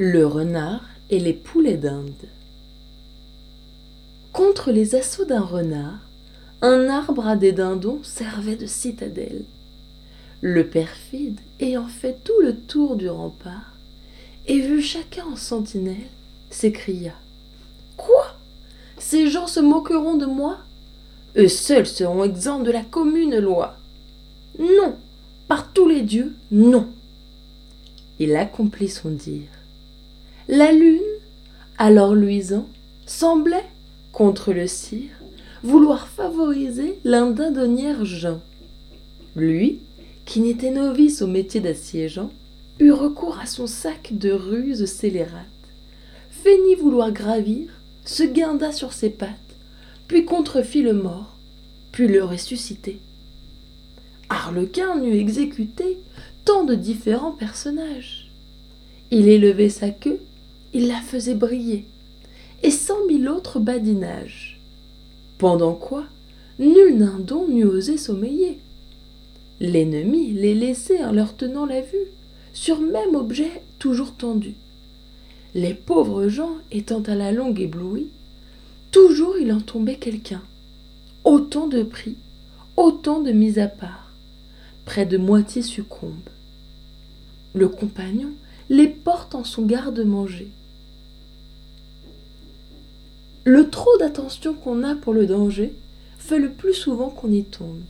Le renard et les poulets d'Inde. Contre les assauts d'un renard, un arbre à des dindons servait de citadelle. Le perfide, ayant fait tout le tour du rempart, et vu chacun en sentinelle, s'écria Quoi? Ces gens se moqueront de moi? Eux seuls seront exempts de la commune loi. Non, par tous les dieux, non. Il accomplit son dire. La lune, alors luisant, semblait, contre le cire, vouloir favoriser l'un dindonnière Jean. Lui, qui n'était novice au métier d'assiégeant, eut recours à son sac de ruses scélérates, feignit vouloir gravir, se guinda sur ses pattes, puis contrefit le mort, puis le ressusciter. Harlequin n'eût exécuté tant de différents personnages. Il élevait sa queue, il la faisait briller, et cent mille autres badinages. Pendant quoi, nul dindon n'eût osé sommeiller. L'ennemi les laissait en leur tenant la vue, sur même objet toujours tendu. Les pauvres gens étant à la longue éblouis, toujours il en tombait quelqu'un. Autant de prix, autant de mis à part. Près de moitié succombent. Le compagnon les porte en son garde-manger. Le trop d'attention qu'on a pour le danger fait le plus souvent qu'on y tombe.